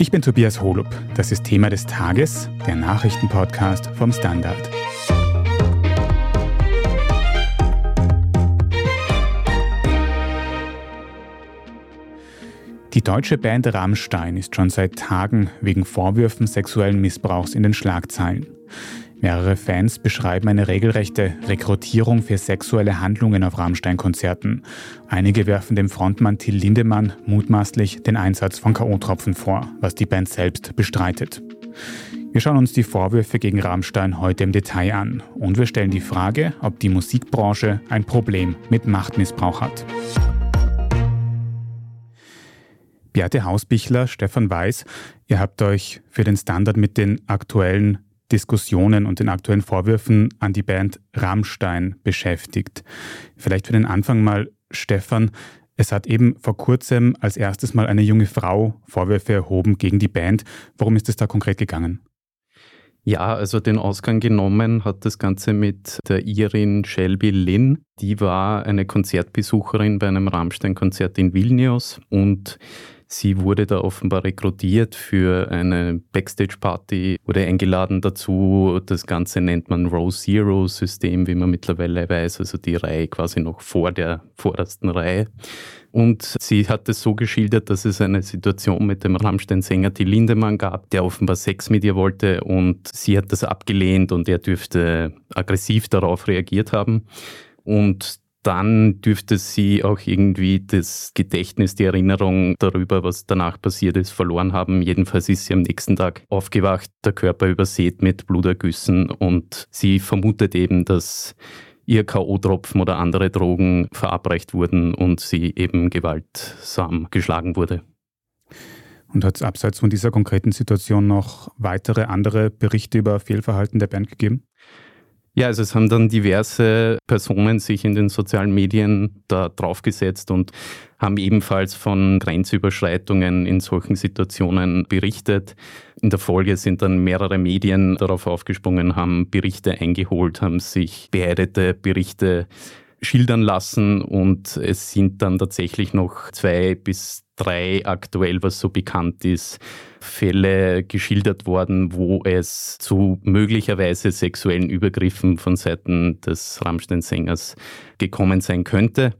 Ich bin Tobias Holub. Das ist Thema des Tages, der Nachrichtenpodcast vom Standard. Die deutsche Band Rammstein ist schon seit Tagen wegen Vorwürfen sexuellen Missbrauchs in den Schlagzeilen. Mehrere Fans beschreiben eine regelrechte Rekrutierung für sexuelle Handlungen auf Rammstein-Konzerten. Einige werfen dem Frontmann Till Lindemann mutmaßlich den Einsatz von K.O.-Tropfen vor, was die Band selbst bestreitet. Wir schauen uns die Vorwürfe gegen Rammstein heute im Detail an und wir stellen die Frage, ob die Musikbranche ein Problem mit Machtmissbrauch hat. Beate Hausbichler, Stefan Weiß, ihr habt euch für den Standard mit den aktuellen Diskussionen und den aktuellen Vorwürfen an die Band Rammstein beschäftigt. Vielleicht für den Anfang mal, Stefan, es hat eben vor kurzem als erstes Mal eine junge Frau Vorwürfe erhoben gegen die Band. Worum ist es da konkret gegangen? Ja, also den Ausgang genommen hat das Ganze mit der Irin Shelby Lynn. Die war eine Konzertbesucherin bei einem Rammstein-Konzert in Vilnius und Sie wurde da offenbar rekrutiert für eine Backstage-Party, wurde eingeladen dazu. Das Ganze nennt man Row Zero-System, wie man mittlerweile weiß, also die Reihe quasi noch vor der vordersten Reihe. Und sie hat es so geschildert, dass es eine Situation mit dem Rammstein-Sänger Till Lindemann gab, der offenbar Sex mit ihr wollte und sie hat das abgelehnt und er dürfte aggressiv darauf reagiert haben. Und dann dürfte sie auch irgendwie das Gedächtnis, die Erinnerung darüber, was danach passiert ist, verloren haben. Jedenfalls ist sie am nächsten Tag aufgewacht, der Körper übersät mit Blutergüssen und sie vermutet eben, dass ihr K.O.-Tropfen oder andere Drogen verabreicht wurden und sie eben gewaltsam geschlagen wurde. Und hat es abseits von dieser konkreten Situation noch weitere andere Berichte über Fehlverhalten der Band gegeben? Ja, also es haben dann diverse Personen sich in den sozialen Medien da draufgesetzt und haben ebenfalls von Grenzüberschreitungen in solchen Situationen berichtet. In der Folge sind dann mehrere Medien darauf aufgesprungen, haben Berichte eingeholt, haben sich beeidete Berichte schildern lassen und es sind dann tatsächlich noch zwei bis drei aktuell, was so bekannt ist, Fälle geschildert worden, wo es zu möglicherweise sexuellen Übergriffen von Seiten des Rammstein-Sängers gekommen sein könnte.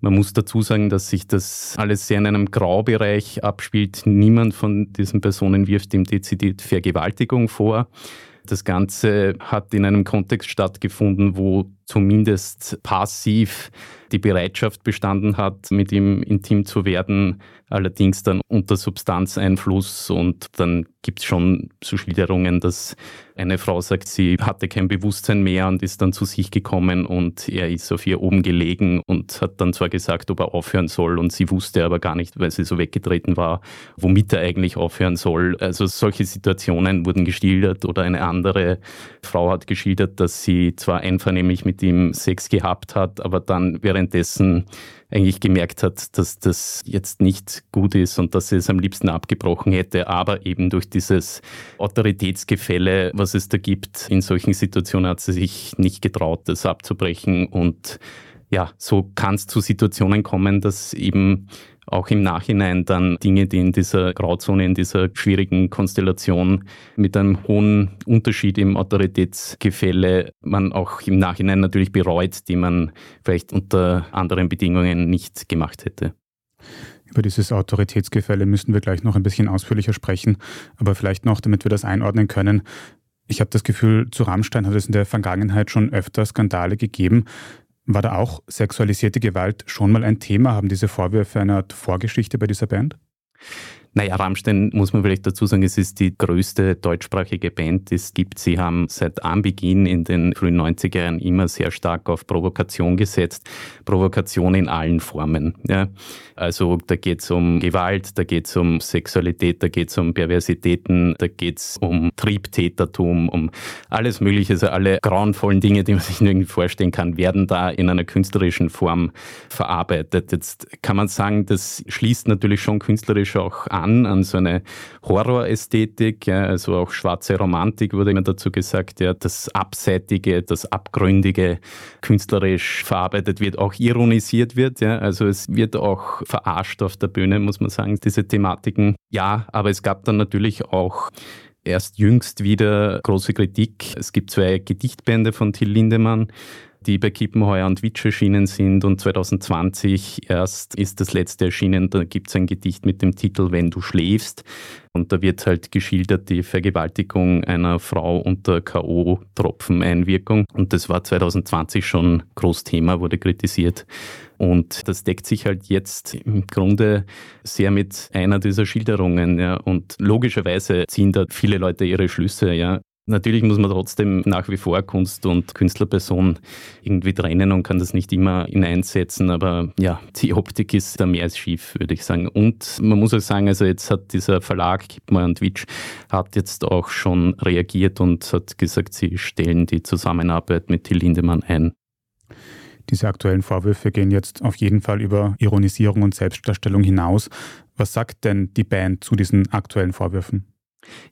Man muss dazu sagen, dass sich das alles sehr in einem Graubereich abspielt. Niemand von diesen Personen wirft ihm dezidiert Vergewaltigung vor. Das Ganze hat in einem Kontext stattgefunden, wo zumindest passiv die Bereitschaft bestanden hat, mit ihm intim zu werden, allerdings dann unter Substanzeinfluss und dann gibt es schon so Schilderungen, dass eine Frau sagt, sie hatte kein Bewusstsein mehr und ist dann zu sich gekommen und er ist auf ihr oben gelegen und hat dann zwar gesagt, ob er aufhören soll und sie wusste aber gar nicht, weil sie so weggetreten war, womit er eigentlich aufhören soll. Also solche Situationen wurden geschildert oder eine andere Frau hat geschildert, dass sie zwar einvernehmlich mit ihm Sex gehabt hat, aber dann währenddessen eigentlich gemerkt hat, dass das jetzt nicht gut ist und dass sie es am liebsten abgebrochen hätte, aber eben durch dieses Autoritätsgefälle, was es da gibt, in solchen Situationen hat sie sich nicht getraut, das abzubrechen. Und ja, so kann es zu Situationen kommen, dass eben auch im Nachhinein dann Dinge, die in dieser Grauzone, in dieser schwierigen Konstellation mit einem hohen Unterschied im Autoritätsgefälle man auch im Nachhinein natürlich bereut, die man vielleicht unter anderen Bedingungen nicht gemacht hätte. Über dieses Autoritätsgefälle müssen wir gleich noch ein bisschen ausführlicher sprechen, aber vielleicht noch, damit wir das einordnen können. Ich habe das Gefühl, zu Rammstein hat es in der Vergangenheit schon öfter Skandale gegeben. War da auch sexualisierte Gewalt schon mal ein Thema? Haben diese Vorwürfe eine Art Vorgeschichte bei dieser Band? Naja, Rammstein muss man vielleicht dazu sagen, es ist die größte deutschsprachige Band, die es gibt. Sie haben seit Anbeginn in den frühen 90er Jahren immer sehr stark auf Provokation gesetzt. Provokation in allen Formen. Ja. Also da geht es um Gewalt, da geht es um Sexualität, da geht es um Perversitäten, da geht es um Triebtätertum, um alles Mögliche. Also alle grauenvollen Dinge, die man sich irgendwie vorstellen kann, werden da in einer künstlerischen Form verarbeitet. Jetzt kann man sagen, das schließt natürlich schon künstlerisch auch an ran an so eine Horrorästhetik, ja, also auch schwarze Romantik wurde immer dazu gesagt, ja, das Abseitige, das Abgründige künstlerisch verarbeitet wird, auch ironisiert wird. Ja, also es wird auch verarscht auf der Bühne, muss man sagen, diese Thematiken. Ja, aber es gab dann natürlich auch erst jüngst wieder große Kritik. Es gibt zwei Gedichtbände von Till Lindemann, die bei Kippenheuer und Witsch erschienen sind und 2020 erst ist das letzte erschienen. Da gibt es ein Gedicht mit dem Titel Wenn du schläfst und da wird halt geschildert die Vergewaltigung einer Frau unter K.O.-Tropfeneinwirkung und das war 2020 schon Großthema, wurde kritisiert. Und das deckt sich halt jetzt im Grunde sehr mit einer dieser Schilderungen. Ja. Und logischerweise ziehen da viele Leute ihre Schlüsse. Ja. Natürlich muss man trotzdem nach wie vor Kunst und Künstlerperson irgendwie trennen und kann das nicht immer hineinsetzen, aber ja, die Optik ist da mehr als schief, würde ich sagen. Und man muss auch sagen, also jetzt hat dieser Verlag Kippmer und Witsch hat jetzt auch schon reagiert und hat gesagt, sie stellen die Zusammenarbeit mit Till Lindemann ein. Diese aktuellen Vorwürfe gehen jetzt auf jeden Fall über Ironisierung und Selbstdarstellung hinaus. Was sagt denn die Band zu diesen aktuellen Vorwürfen?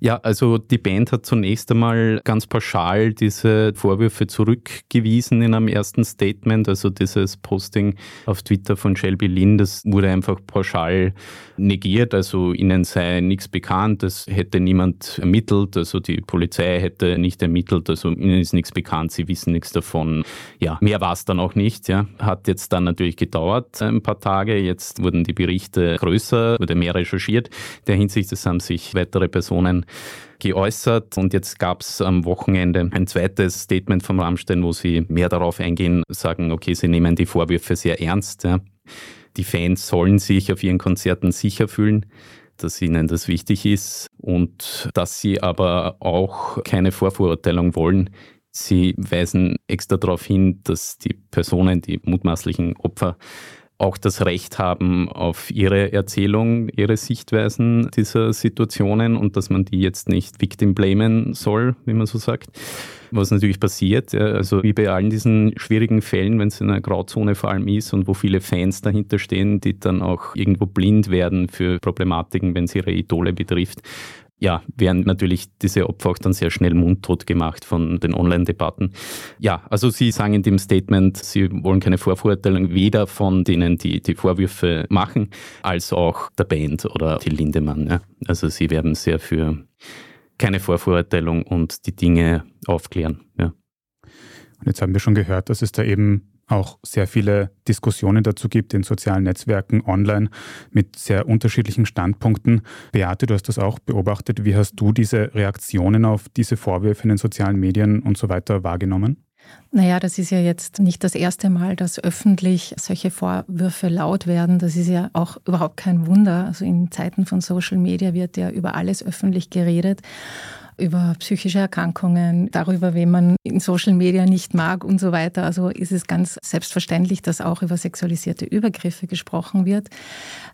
Ja, also die Band hat zunächst einmal ganz pauschal diese Vorwürfe zurückgewiesen in einem ersten Statement. Also dieses Posting auf Twitter von Shelby Lynn, das wurde einfach pauschal negiert. Also ihnen sei nichts bekannt, das hätte niemand ermittelt. Also die Polizei hätte nicht ermittelt. Also ihnen ist nichts bekannt, sie wissen nichts davon. Ja, mehr war es dann auch nicht. Ja. Hat jetzt dann natürlich gedauert, ein paar Tage. Jetzt wurden die Berichte größer, wurde mehr recherchiert. In der Hinsicht, es haben sich weitere Personen Personen geäußert und jetzt gab es am Wochenende ein zweites Statement vom Rammstein, wo sie mehr darauf eingehen, sagen, okay, sie nehmen die Vorwürfe sehr ernst. Ja. Die Fans sollen sich auf ihren Konzerten sicher fühlen dass ihnen das wichtig ist und dass sie aber auch keine Vorverurteilung wollen. Sie weisen extra darauf hin, dass die Personen, die mutmaßlichen Opfer, auch das Recht haben auf ihre Erzählung, ihre Sichtweisen dieser Situationen und dass man die jetzt nicht victim blamen soll, wie man so sagt. Was natürlich passiert, also wie bei allen diesen schwierigen Fällen, wenn es in einer Grauzone vor allem ist und wo viele Fans dahinter stehen, die dann auch irgendwo blind werden für Problematiken, wenn es ihre Idole betrifft, ja, werden natürlich diese Opfer auch dann sehr schnell mundtot gemacht von den Online-Debatten. Ja, also Sie sagen in dem Statement, Sie wollen keine Vorverurteilung weder von denen, die die Vorwürfe machen, als auch der Band oder die Lindemann. Ja. Also Sie werden sehr für keine Vorverurteilung und die Dinge aufklären. Ja. Und jetzt haben wir schon gehört, dass es da eben auch sehr viele Diskussionen dazu gibt in sozialen Netzwerken, online mit sehr unterschiedlichen Standpunkten. Beate, du hast das auch beobachtet. Wie hast du diese Reaktionen auf diese Vorwürfe in den sozialen Medien und so weiter wahrgenommen? Naja, das ist ja jetzt nicht das erste Mal, dass öffentlich solche Vorwürfe laut werden. Das ist ja auch überhaupt kein Wunder. Also in Zeiten von Social Media wird ja über alles öffentlich geredet über psychische Erkrankungen, darüber, wen man in Social Media nicht mag und so weiter. Also ist es ganz selbstverständlich, dass auch über sexualisierte Übergriffe gesprochen wird.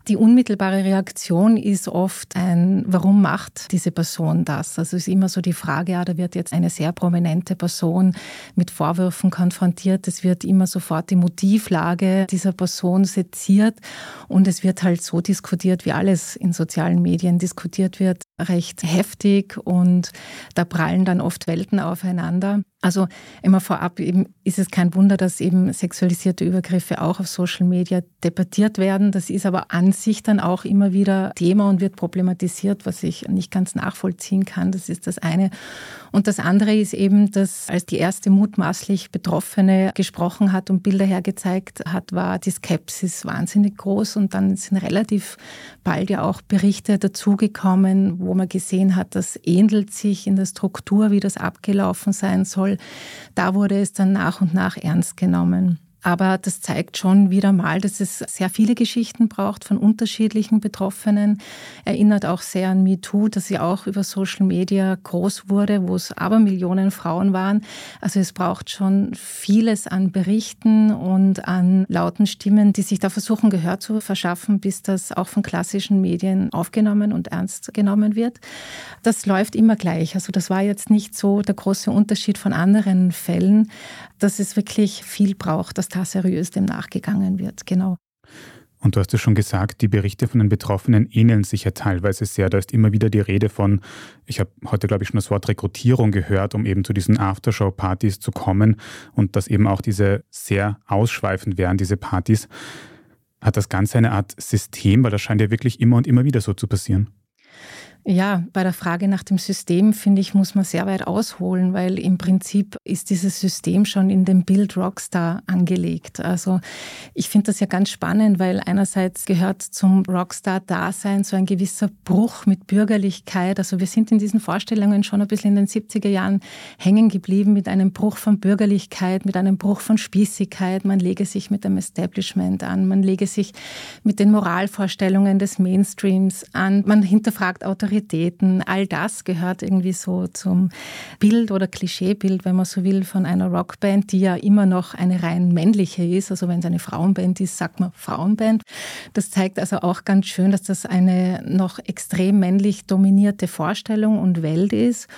Die unmittelbare Reaktion ist oft ein, warum macht diese Person das? Also ist immer so die Frage, ja, da wird jetzt eine sehr prominente Person mit Vorwürfen konfrontiert. Es wird immer sofort die Motivlage dieser Person seziert und es wird halt so diskutiert, wie alles in sozialen Medien diskutiert wird, recht heftig und da prallen dann oft Welten aufeinander. Also immer vorab eben ist es kein Wunder, dass eben sexualisierte Übergriffe auch auf Social Media debattiert werden. Das ist aber an sich dann auch immer wieder Thema und wird problematisiert, was ich nicht ganz nachvollziehen kann. Das ist das eine. Und das andere ist eben, dass als die erste mutmaßlich Betroffene gesprochen hat und Bilder hergezeigt hat, war die Skepsis wahnsinnig groß und dann sind relativ bald ja auch Berichte dazugekommen, wo man gesehen hat, das ähnelt sich in der Struktur, wie das abgelaufen sein soll da wurde es dann nach und nach ernst genommen. Aber das zeigt schon wieder mal, dass es sehr viele Geschichten braucht von unterschiedlichen Betroffenen. Erinnert auch sehr an MeToo, dass sie auch über Social Media groß wurde, wo es aber Millionen Frauen waren. Also es braucht schon vieles an Berichten und an lauten Stimmen, die sich da versuchen, Gehör zu verschaffen, bis das auch von klassischen Medien aufgenommen und ernst genommen wird. Das läuft immer gleich. Also das war jetzt nicht so der große Unterschied von anderen Fällen dass es wirklich viel braucht, dass da seriös dem nachgegangen wird. Genau. Und du hast es schon gesagt, die Berichte von den Betroffenen ähneln sich ja teilweise sehr. Da ist immer wieder die Rede von, ich habe heute, glaube ich, schon das Wort Rekrutierung gehört, um eben zu diesen Aftershow-Partys zu kommen und dass eben auch diese sehr ausschweifend wären, diese Partys. Hat das Ganze eine Art System, weil das scheint ja wirklich immer und immer wieder so zu passieren? Ja, bei der Frage nach dem System, finde ich, muss man sehr weit ausholen, weil im Prinzip ist dieses System schon in dem Bild Rockstar angelegt. Also ich finde das ja ganz spannend, weil einerseits gehört zum Rockstar-Dasein so ein gewisser Bruch mit Bürgerlichkeit. Also wir sind in diesen Vorstellungen schon ein bisschen in den 70er Jahren hängen geblieben mit einem Bruch von Bürgerlichkeit, mit einem Bruch von Spießigkeit. Man lege sich mit dem Establishment an, man lege sich mit den Moralvorstellungen des Mainstreams an, man hinterfragt Autorität Autoritäten, all das gehört irgendwie so zum Bild oder Klischeebild, wenn man so will, von einer Rockband, die ja immer noch eine rein männliche ist. Also wenn es eine Frauenband ist, sagt man Frauenband. Das zeigt also auch ganz schön, dass das eine noch extrem männlich dominierte Vorstellung und Welt ist.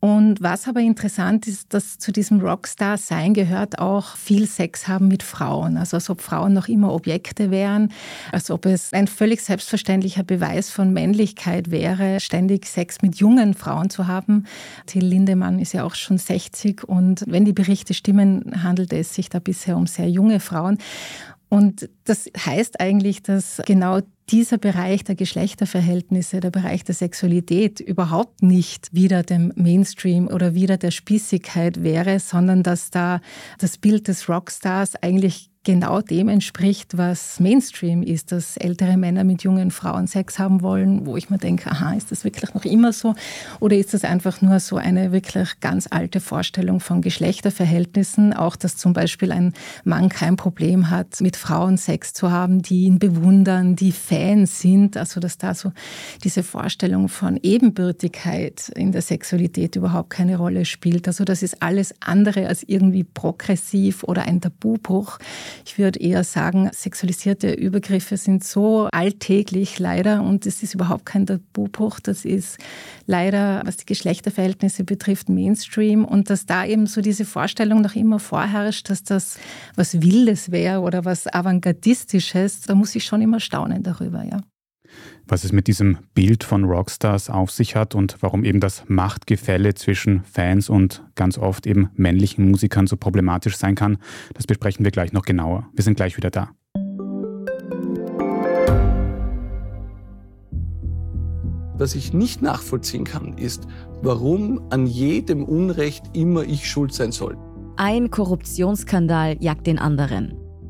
Und was aber interessant ist, dass zu diesem Rockstar-Sein gehört auch viel Sex haben mit Frauen. Also als ob Frauen noch immer Objekte wären, als ob es ein völlig selbstverständlicher Beweis von Männlichkeit wäre, ständig Sex mit jungen Frauen zu haben. Till Lindemann ist ja auch schon 60 und wenn die Berichte stimmen, handelt es sich da bisher um sehr junge Frauen. Und das heißt eigentlich, dass genau dieser Bereich der Geschlechterverhältnisse, der Bereich der Sexualität überhaupt nicht wieder dem Mainstream oder wieder der Spießigkeit wäre, sondern dass da das Bild des Rockstars eigentlich genau dem entspricht, was Mainstream ist, dass ältere Männer mit jungen Frauen Sex haben wollen, wo ich mir denke, aha, ist das wirklich noch immer so? Oder ist das einfach nur so eine wirklich ganz alte Vorstellung von Geschlechterverhältnissen? Auch, dass zum Beispiel ein Mann kein Problem hat, mit Frauen Sex zu haben, die ihn bewundern, die Fans sind. Also, dass da so diese Vorstellung von Ebenbürtigkeit in der Sexualität überhaupt keine Rolle spielt. Also, das ist alles andere als irgendwie progressiv oder ein Tabubruch. Ich würde eher sagen, sexualisierte Übergriffe sind so alltäglich leider und es ist überhaupt kein Tabubruch. Das ist leider, was die Geschlechterverhältnisse betrifft, Mainstream und dass da eben so diese Vorstellung noch immer vorherrscht, dass das was Wildes wäre oder was Avantgardistisches, da muss ich schon immer staunen darüber, ja was es mit diesem Bild von Rockstars auf sich hat und warum eben das Machtgefälle zwischen Fans und ganz oft eben männlichen Musikern so problematisch sein kann, das besprechen wir gleich noch genauer. Wir sind gleich wieder da. Was ich nicht nachvollziehen kann, ist, warum an jedem Unrecht immer ich schuld sein soll. Ein Korruptionsskandal jagt den anderen.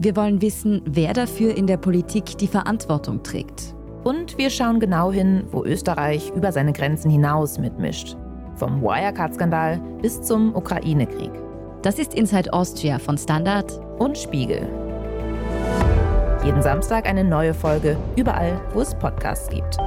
wir wollen wissen, wer dafür in der Politik die Verantwortung trägt. Und wir schauen genau hin, wo Österreich über seine Grenzen hinaus mitmischt. Vom Wirecard-Skandal bis zum Ukraine-Krieg. Das ist Inside Austria von Standard und Spiegel. Jeden Samstag eine neue Folge, überall, wo es Podcasts gibt.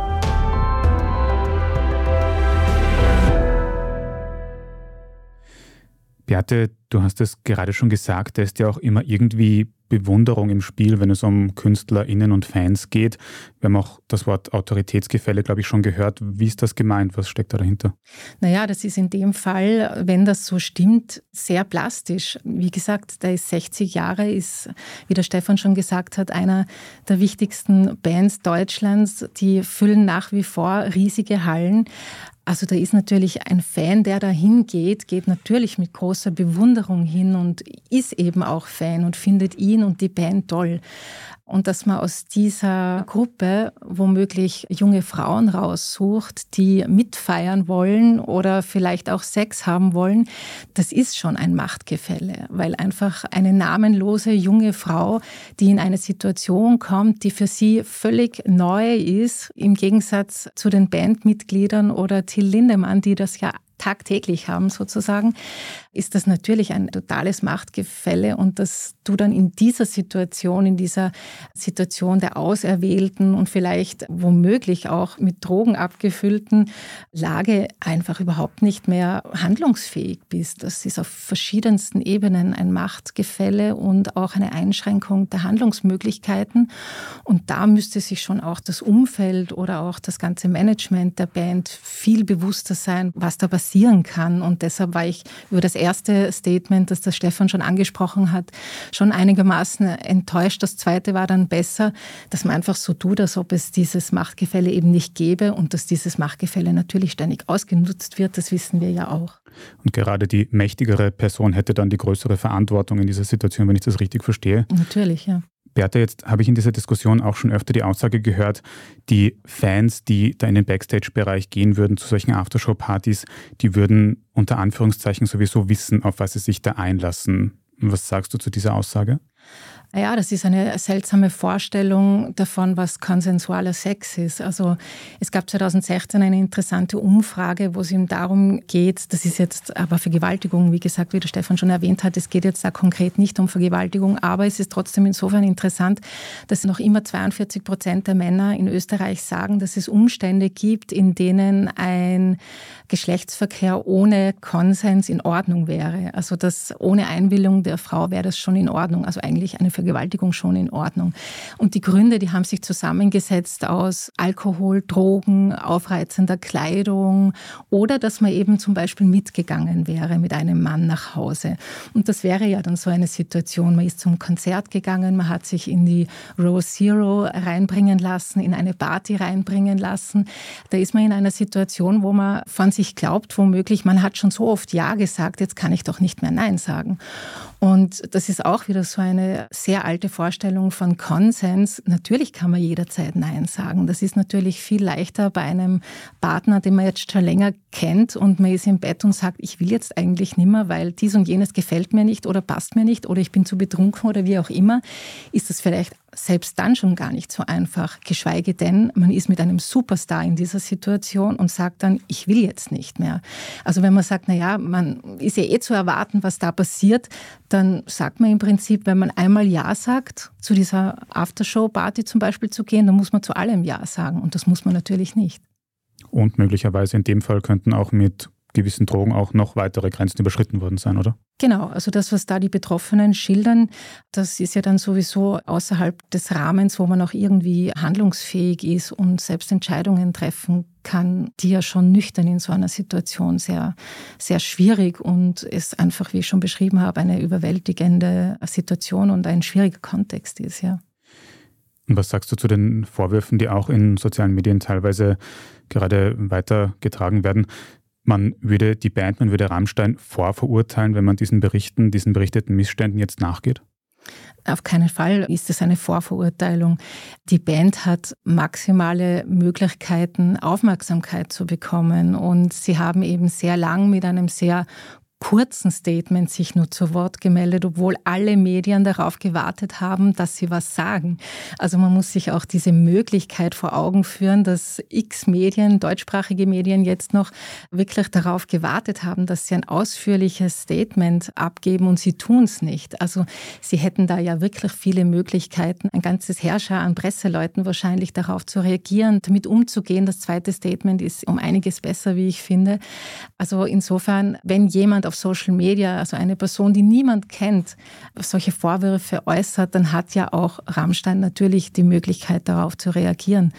Beate, du hast es gerade schon gesagt, da ist ja auch immer irgendwie Bewunderung im Spiel, wenn es um KünstlerInnen und Fans geht. Wir haben auch das Wort Autoritätsgefälle, glaube ich, schon gehört. Wie ist das gemeint? Was steckt da dahinter? Naja, das ist in dem Fall, wenn das so stimmt, sehr plastisch. Wie gesagt, der ist 60 Jahre, ist, wie der Stefan schon gesagt hat, einer der wichtigsten Bands Deutschlands. Die füllen nach wie vor riesige Hallen. Also da ist natürlich ein Fan, der da hingeht, geht natürlich mit großer Bewunderung hin und ist eben auch Fan und findet ihn und die Band toll und dass man aus dieser Gruppe womöglich junge Frauen raussucht, die mitfeiern wollen oder vielleicht auch Sex haben wollen, das ist schon ein Machtgefälle, weil einfach eine namenlose junge Frau, die in eine Situation kommt, die für sie völlig neu ist, im Gegensatz zu den Bandmitgliedern oder Till Lindemann, die das ja tagtäglich haben sozusagen, ist das natürlich ein totales Machtgefälle und dass du dann in dieser Situation, in dieser Situation der Auserwählten und vielleicht womöglich auch mit Drogen abgefüllten Lage einfach überhaupt nicht mehr handlungsfähig bist. Das ist auf verschiedensten Ebenen ein Machtgefälle und auch eine Einschränkung der Handlungsmöglichkeiten. Und da müsste sich schon auch das Umfeld oder auch das ganze Management der Band viel bewusster sein, was da passieren kann. Und deshalb war ich über das erste Statement, das der Stefan schon angesprochen hat, schon einigermaßen enttäuscht. Das zweite war dann besser, dass man einfach so tut, als ob es dieses Machtgefälle eben nicht gäbe und dass dieses Machtgefälle natürlich ständig ausgenutzt wird. Das wissen wir ja auch. Und gerade die mächtigere Person hätte dann die größere Verantwortung in dieser Situation, wenn ich das richtig verstehe. Natürlich, ja. Bertha, jetzt habe ich in dieser Diskussion auch schon öfter die Aussage gehört, die Fans, die da in den Backstage-Bereich gehen würden zu solchen Aftershow-Partys, die würden unter Anführungszeichen sowieso wissen, auf was sie sich da einlassen. Was sagst du zu dieser Aussage? Ja, das ist eine seltsame Vorstellung davon, was konsensualer Sex ist. Also es gab 2016 eine interessante Umfrage, wo es ihm darum geht, das ist jetzt aber Vergewaltigung, wie gesagt, wie der Stefan schon erwähnt hat, es geht jetzt da konkret nicht um Vergewaltigung, aber es ist trotzdem insofern interessant, dass noch immer 42 Prozent der Männer in Österreich sagen, dass es Umstände gibt, in denen ein Geschlechtsverkehr ohne Konsens in Ordnung wäre. Also dass ohne Einwilligung der Frau wäre das schon in Ordnung. Also eigentlich eine Vergewaltigung schon in Ordnung. Und die Gründe, die haben sich zusammengesetzt aus Alkohol, Drogen, aufreizender Kleidung oder dass man eben zum Beispiel mitgegangen wäre mit einem Mann nach Hause. Und das wäre ja dann so eine Situation. Man ist zum Konzert gegangen, man hat sich in die Row Zero reinbringen lassen, in eine Party reinbringen lassen. Da ist man in einer Situation, wo man von sich glaubt, womöglich, man hat schon so oft Ja gesagt, jetzt kann ich doch nicht mehr Nein sagen. Und das ist auch wieder so eine sehr alte Vorstellung von Konsens. Natürlich kann man jederzeit Nein sagen. Das ist natürlich viel leichter bei einem Partner, den man jetzt schon länger kennt und man ist im Bett und sagt, ich will jetzt eigentlich nimmer, weil dies und jenes gefällt mir nicht oder passt mir nicht oder ich bin zu betrunken oder wie auch immer, ist das vielleicht selbst dann schon gar nicht so einfach. Geschweige denn, man ist mit einem Superstar in dieser Situation und sagt dann, ich will jetzt nicht mehr. Also wenn man sagt, na ja, man ist ja eh zu erwarten, was da passiert, dann sagt man im Prinzip, wenn man einmal Ja sagt, zu dieser Aftershow-Party zum Beispiel zu gehen, dann muss man zu allem Ja sagen. Und das muss man natürlich nicht. Und möglicherweise in dem Fall könnten auch mit gewissen Drogen auch noch weitere Grenzen überschritten worden sein, oder? Genau, also das, was da die Betroffenen schildern, das ist ja dann sowieso außerhalb des Rahmens, wo man auch irgendwie handlungsfähig ist und selbst Entscheidungen treffen kann, die ja schon nüchtern in so einer Situation sehr, sehr schwierig und es einfach, wie ich schon beschrieben habe, eine überwältigende Situation und ein schwieriger Kontext ist, ja. Und was sagst du zu den Vorwürfen, die auch in sozialen Medien teilweise gerade weitergetragen werden? man würde die Band, man würde Rammstein vorverurteilen, wenn man diesen Berichten, diesen berichteten Missständen jetzt nachgeht? Auf keinen Fall ist es eine Vorverurteilung. Die Band hat maximale Möglichkeiten, Aufmerksamkeit zu bekommen. Und sie haben eben sehr lang mit einem sehr kurzen Statement sich nur zu Wort gemeldet, obwohl alle Medien darauf gewartet haben, dass sie was sagen. Also man muss sich auch diese Möglichkeit vor Augen führen, dass x Medien, deutschsprachige Medien jetzt noch wirklich darauf gewartet haben, dass sie ein ausführliches Statement abgeben und sie tun es nicht. Also sie hätten da ja wirklich viele Möglichkeiten, ein ganzes Herrscher an Presseleuten wahrscheinlich darauf zu reagieren, damit umzugehen. Das zweite Statement ist um einiges besser, wie ich finde. Also insofern, wenn jemand auf Social Media, also eine Person, die niemand kennt, solche Vorwürfe äußert, dann hat ja auch Rammstein natürlich die Möglichkeit, darauf zu reagieren.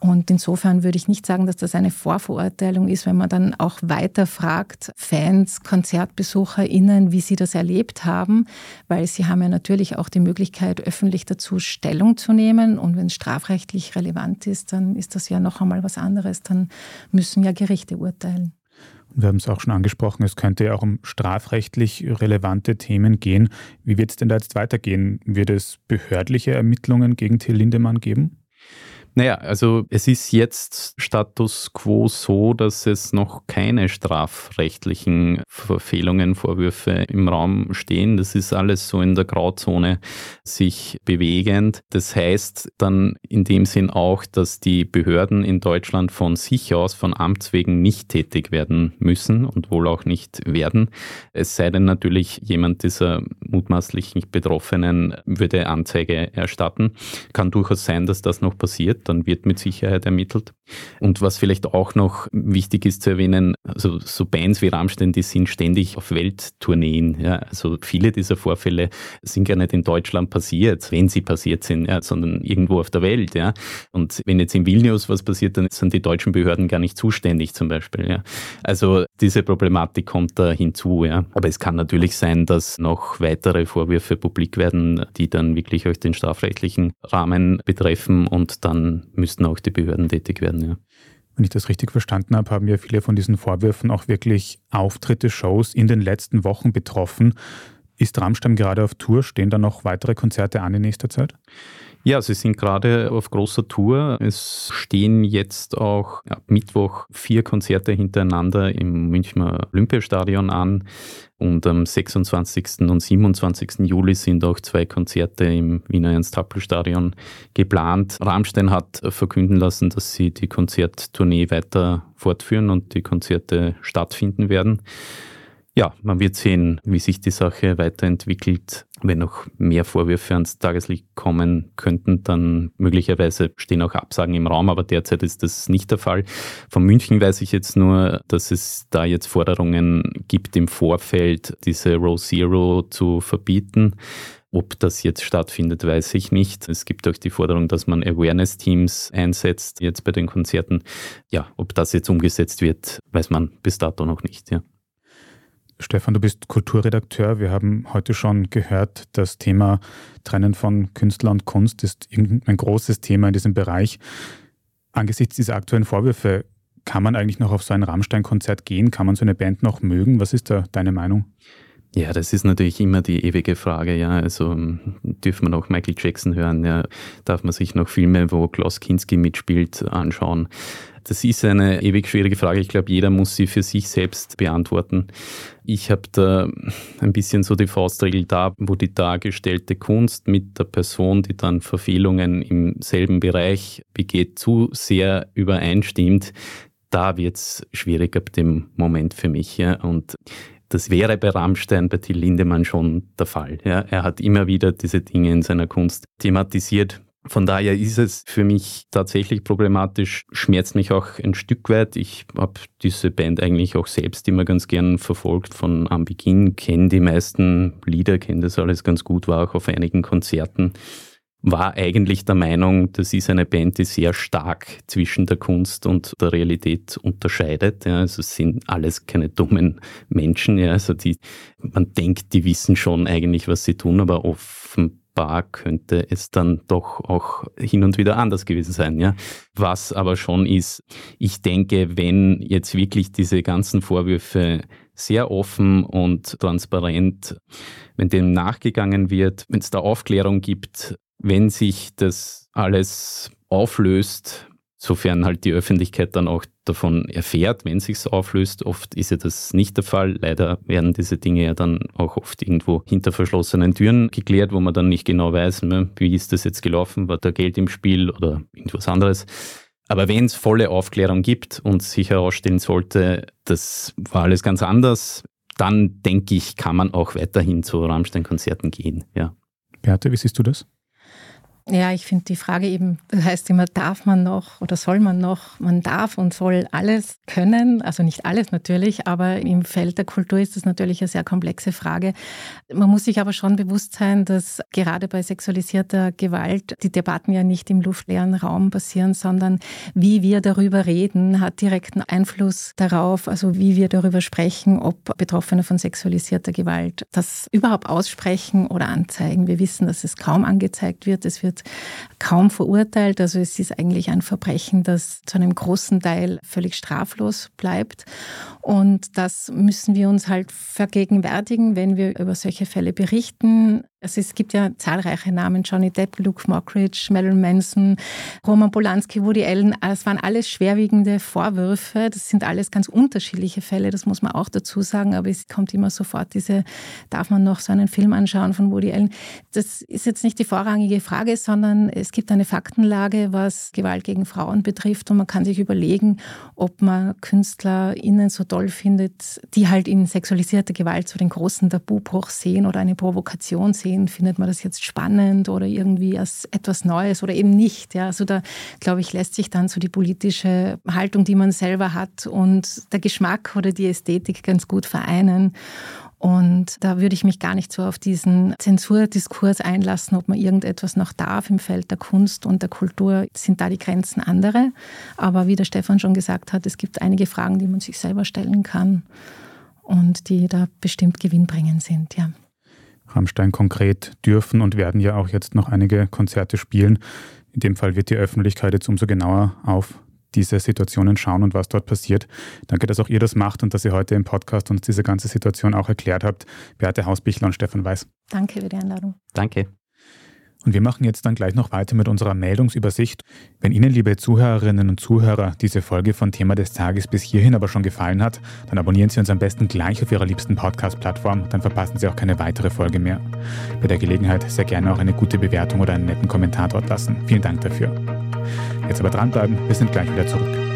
Und insofern würde ich nicht sagen, dass das eine Vorverurteilung ist, wenn man dann auch weiter fragt, Fans, KonzertbesucherInnen, wie sie das erlebt haben, weil sie haben ja natürlich auch die Möglichkeit, öffentlich dazu Stellung zu nehmen. Und wenn es strafrechtlich relevant ist, dann ist das ja noch einmal was anderes. Dann müssen ja Gerichte urteilen. Wir haben es auch schon angesprochen, es könnte ja auch um strafrechtlich relevante Themen gehen. Wie wird es denn da jetzt weitergehen? Wird es behördliche Ermittlungen gegen Till Lindemann geben? Naja, also es ist jetzt Status quo so, dass es noch keine strafrechtlichen Verfehlungen, Vorwürfe im Raum stehen. Das ist alles so in der Grauzone sich bewegend. Das heißt dann in dem Sinn auch, dass die Behörden in Deutschland von sich aus, von Amts wegen nicht tätig werden müssen und wohl auch nicht werden. Es sei denn natürlich, jemand dieser mutmaßlichen Betroffenen würde Anzeige erstatten. Kann durchaus sein, dass das noch passiert dann wird mit Sicherheit ermittelt. Und was vielleicht auch noch wichtig ist zu erwähnen, also so Bands wie Rammstein, die sind ständig auf Welttourneen. Ja. Also viele dieser Vorfälle sind gar nicht in Deutschland passiert, wenn sie passiert sind, ja, sondern irgendwo auf der Welt. Ja. Und wenn jetzt in Vilnius was passiert, dann sind die deutschen Behörden gar nicht zuständig zum Beispiel. Ja. Also diese Problematik kommt da hinzu. Ja. Aber es kann natürlich sein, dass noch weitere Vorwürfe publik werden, die dann wirklich auch den strafrechtlichen Rahmen betreffen und dann müssten auch die Behörden tätig werden. Ja. Wenn ich das richtig verstanden habe, haben ja viele von diesen Vorwürfen auch wirklich Auftritte, Shows in den letzten Wochen betroffen. Ist Rammstein gerade auf Tour? Stehen da noch weitere Konzerte an in nächster Zeit? Ja, sie sind gerade auf großer Tour. Es stehen jetzt auch ab Mittwoch vier Konzerte hintereinander im Münchner Olympiastadion an. Und am 26. und 27. Juli sind auch zwei Konzerte im Wiener Ernst-Happel-Stadion geplant. Rammstein hat verkünden lassen, dass sie die Konzerttournee weiter fortführen und die Konzerte stattfinden werden ja, man wird sehen, wie sich die Sache weiterentwickelt. Wenn noch mehr Vorwürfe ans Tageslicht kommen könnten, dann möglicherweise stehen auch Absagen im Raum, aber derzeit ist das nicht der Fall. Von München weiß ich jetzt nur, dass es da jetzt Forderungen gibt im Vorfeld, diese Row Zero zu verbieten. Ob das jetzt stattfindet, weiß ich nicht. Es gibt auch die Forderung, dass man Awareness-Teams einsetzt, jetzt bei den Konzerten. Ja, ob das jetzt umgesetzt wird, weiß man bis dato noch nicht. Ja. Stefan, du bist Kulturredakteur. Wir haben heute schon gehört, das Thema Trennen von Künstler und Kunst ist ein großes Thema in diesem Bereich. Angesichts dieser aktuellen Vorwürfe, kann man eigentlich noch auf so ein Rammstein-Konzert gehen? Kann man so eine Band noch mögen? Was ist da deine Meinung? Ja, das ist natürlich immer die ewige Frage, ja. Also dürfen wir noch Michael Jackson hören, ja. Darf man sich noch Filme, wo Klaus Kinski mitspielt, anschauen? Das ist eine ewig schwierige Frage. Ich glaube, jeder muss sie für sich selbst beantworten. Ich habe da ein bisschen so die Faustregel da, wo die dargestellte Kunst mit der Person, die dann Verfehlungen im selben Bereich begeht, zu sehr übereinstimmt. Da wird es schwierig ab dem Moment für mich. Ja. Und das wäre bei Rammstein, bei Till Lindemann schon der Fall. Ja. Er hat immer wieder diese Dinge in seiner Kunst thematisiert. Von daher ist es für mich tatsächlich problematisch, schmerzt mich auch ein Stück weit. Ich habe diese Band eigentlich auch selbst immer ganz gern verfolgt von am Beginn, kenne die meisten Lieder, kenne das alles ganz gut, war auch auf einigen Konzerten. War eigentlich der Meinung, das ist eine Band, die sehr stark zwischen der Kunst und der Realität unterscheidet. Ja, also es sind alles keine dummen Menschen. Ja, also die, man denkt, die wissen schon eigentlich, was sie tun, aber offenbar Bar könnte es dann doch auch hin und wieder anders gewesen sein. Ja? Was aber schon ist, ich denke, wenn jetzt wirklich diese ganzen Vorwürfe sehr offen und transparent, wenn dem nachgegangen wird, wenn es da Aufklärung gibt, wenn sich das alles auflöst, sofern halt die Öffentlichkeit dann auch davon erfährt, wenn sich auflöst. Oft ist ja das nicht der Fall. Leider werden diese Dinge ja dann auch oft irgendwo hinter verschlossenen Türen geklärt, wo man dann nicht genau weiß, ne, wie ist das jetzt gelaufen, war da Geld im Spiel oder irgendwas anderes. Aber wenn es volle Aufklärung gibt und sich herausstellen sollte, das war alles ganz anders, dann denke ich, kann man auch weiterhin zu Rammstein-Konzerten gehen. Ja. Beate, wie siehst du das? Ja, ich finde die Frage eben, das heißt immer, darf man noch oder soll man noch? Man darf und soll alles können, also nicht alles natürlich, aber im Feld der Kultur ist das natürlich eine sehr komplexe Frage. Man muss sich aber schon bewusst sein, dass gerade bei sexualisierter Gewalt die Debatten ja nicht im luftleeren Raum passieren, sondern wie wir darüber reden, hat direkten Einfluss darauf, also wie wir darüber sprechen, ob Betroffene von sexualisierter Gewalt das überhaupt aussprechen oder anzeigen. Wir wissen, dass es kaum angezeigt wird. Es wird wird kaum verurteilt. Also es ist eigentlich ein Verbrechen, das zu einem großen Teil völlig straflos bleibt. Und das müssen wir uns halt vergegenwärtigen, wenn wir über solche Fälle berichten. Also es gibt ja zahlreiche Namen, Johnny Depp, Luke Mockridge, Marilyn Manson, Roman Polanski, Woody Allen. Es waren alles schwerwiegende Vorwürfe. Das sind alles ganz unterschiedliche Fälle, das muss man auch dazu sagen. Aber es kommt immer sofort diese, darf man noch so einen Film anschauen von Woody Allen? Das ist jetzt nicht die vorrangige Frage, sondern es gibt eine Faktenlage, was Gewalt gegen Frauen betrifft. Und man kann sich überlegen, ob man KünstlerInnen so toll findet, die halt in sexualisierter Gewalt so den großen Tabubruch sehen oder eine Provokation sehen sehen, findet man das jetzt spannend oder irgendwie als etwas Neues oder eben nicht. Ja, also da, glaube ich, lässt sich dann so die politische Haltung, die man selber hat und der Geschmack oder die Ästhetik ganz gut vereinen. Und da würde ich mich gar nicht so auf diesen Zensurdiskurs einlassen, ob man irgendetwas noch darf im Feld der Kunst und der Kultur. Sind da die Grenzen andere? Aber wie der Stefan schon gesagt hat, es gibt einige Fragen, die man sich selber stellen kann und die da bestimmt gewinnbringend sind. Ja. Rammstein konkret dürfen und werden ja auch jetzt noch einige Konzerte spielen. In dem Fall wird die Öffentlichkeit jetzt umso genauer auf diese Situationen schauen und was dort passiert. Danke, dass auch ihr das macht und dass ihr heute im Podcast uns diese ganze Situation auch erklärt habt. Beate Hausbichler und Stefan Weiß. Danke für die Einladung. Danke. Und wir machen jetzt dann gleich noch weiter mit unserer Meldungsübersicht. Wenn Ihnen, liebe Zuhörerinnen und Zuhörer, diese Folge von Thema des Tages bis hierhin aber schon gefallen hat, dann abonnieren Sie uns am besten gleich auf Ihrer liebsten Podcast-Plattform, dann verpassen Sie auch keine weitere Folge mehr. Bei der Gelegenheit sehr gerne auch eine gute Bewertung oder einen netten Kommentar dort lassen. Vielen Dank dafür. Jetzt aber dranbleiben, wir sind gleich wieder zurück.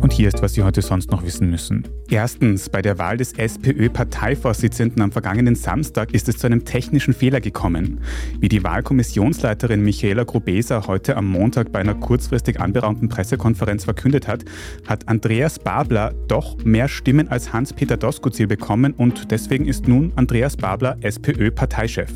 Und hier ist, was Sie heute sonst noch wissen müssen. Erstens, bei der Wahl des SPÖ-Parteivorsitzenden am vergangenen Samstag ist es zu einem technischen Fehler gekommen. Wie die Wahlkommissionsleiterin Michaela Grubesa heute am Montag bei einer kurzfristig anberaumten Pressekonferenz verkündet hat, hat Andreas Babler doch mehr Stimmen als Hans-Peter Doskozil bekommen und deswegen ist nun Andreas Babler SPÖ-Parteichef.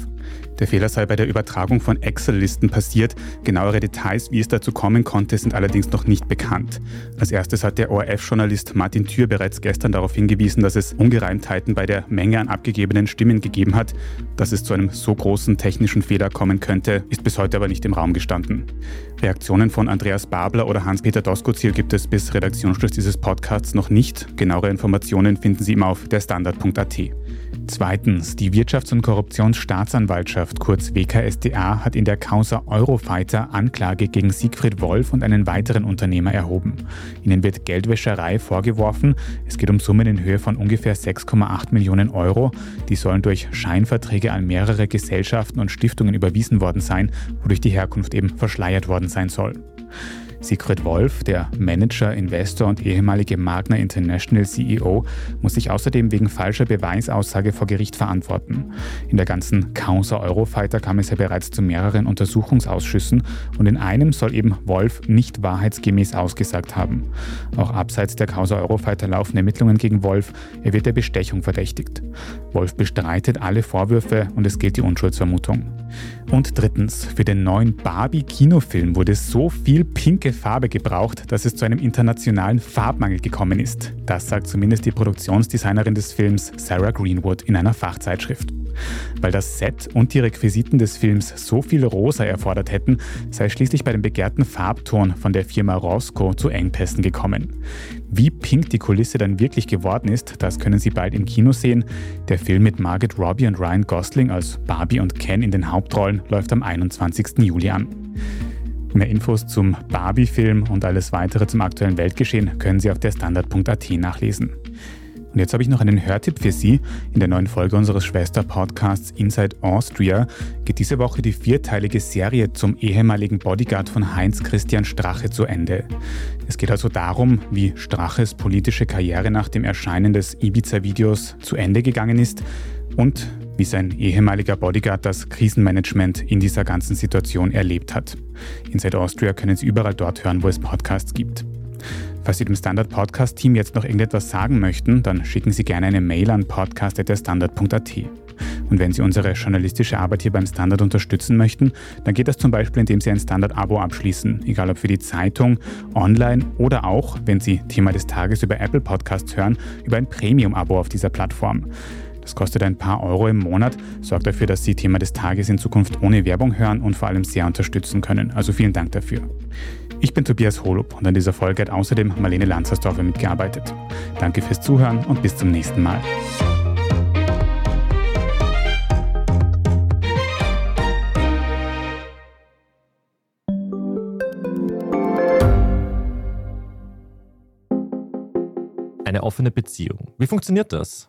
Der Fehler sei bei der Übertragung von Excel-Listen passiert. Genauere Details, wie es dazu kommen konnte, sind allerdings noch nicht bekannt. Als erstes hat der ORF-Journalist Martin Thür bereits gestern darauf hingewiesen, dass es Ungereimtheiten bei der Menge an abgegebenen Stimmen gegeben hat. Dass es zu einem so großen technischen Fehler kommen könnte, ist bis heute aber nicht im Raum gestanden. Reaktionen von Andreas Babler oder Hans-Peter Doskozil gibt es bis Redaktionsschluss dieses Podcasts noch nicht. Genauere Informationen finden Sie immer auf derstandard.at. Zweitens, die Wirtschafts- und Korruptionsstaatsanwaltschaft, kurz WKSDA, hat in der Causa Eurofighter Anklage gegen Siegfried Wolf und einen weiteren Unternehmer erhoben. Ihnen wird Geldwäscherei vorgeworfen. Es geht um Summen in Höhe von ungefähr 6,8 Millionen Euro. Die sollen durch Scheinverträge an mehrere Gesellschaften und Stiftungen überwiesen worden sein, wodurch die Herkunft eben verschleiert worden sein soll. Siegfried Wolf, der Manager, Investor und ehemalige Magna International CEO, muss sich außerdem wegen falscher Beweisaussage vor Gericht verantworten. In der ganzen Causa Eurofighter kam es ja bereits zu mehreren Untersuchungsausschüssen und in einem soll eben Wolf nicht wahrheitsgemäß ausgesagt haben. Auch abseits der Causa Eurofighter laufen Ermittlungen gegen Wolf. Er wird der Bestechung verdächtigt. Wolf bestreitet alle Vorwürfe und es gilt die Unschuldsvermutung. Und drittens, für den neuen Barbie-Kinofilm wurde so viel pinke Farbe gebraucht, dass es zu einem internationalen Farbmangel gekommen ist. Das sagt zumindest die Produktionsdesignerin des Films Sarah Greenwood in einer Fachzeitschrift. Weil das Set und die Requisiten des Films so viel Rosa erfordert hätten, sei schließlich bei dem begehrten Farbton von der Firma Roscoe zu Engpässen gekommen. Wie pink die Kulisse dann wirklich geworden ist, das können Sie bald im Kino sehen. Der Film mit Margaret Robbie und Ryan Gosling als Barbie und Ken in den Hauptrollen läuft am 21. Juli an. Mehr Infos zum Barbie-Film und alles weitere zum aktuellen Weltgeschehen können Sie auf der Standard.at nachlesen. Und jetzt habe ich noch einen Hörtipp für Sie. In der neuen Folge unseres Schwester-Podcasts Inside Austria geht diese Woche die vierteilige Serie zum ehemaligen Bodyguard von Heinz Christian Strache zu Ende. Es geht also darum, wie Straches politische Karriere nach dem Erscheinen des Ibiza-Videos zu Ende gegangen ist und wie sein ehemaliger Bodyguard das Krisenmanagement in dieser ganzen Situation erlebt hat. Inside Austria können Sie überall dort hören, wo es Podcasts gibt. Falls Sie dem Standard Podcast Team jetzt noch irgendetwas sagen möchten, dann schicken Sie gerne eine Mail an podcast.standard.at. Und wenn Sie unsere journalistische Arbeit hier beim Standard unterstützen möchten, dann geht das zum Beispiel, indem Sie ein Standard-Abo abschließen, egal ob für die Zeitung, online oder auch, wenn Sie Thema des Tages über Apple Podcasts hören, über ein Premium-Abo auf dieser Plattform. Das kostet ein paar Euro im Monat, sorgt dafür, dass Sie Thema des Tages in Zukunft ohne Werbung hören und vor allem sehr unterstützen können. Also vielen Dank dafür. Ich bin Tobias Holub und an dieser Folge hat außerdem Marlene Lanzersdorfer mitgearbeitet. Danke fürs Zuhören und bis zum nächsten Mal. Eine offene Beziehung. Wie funktioniert das?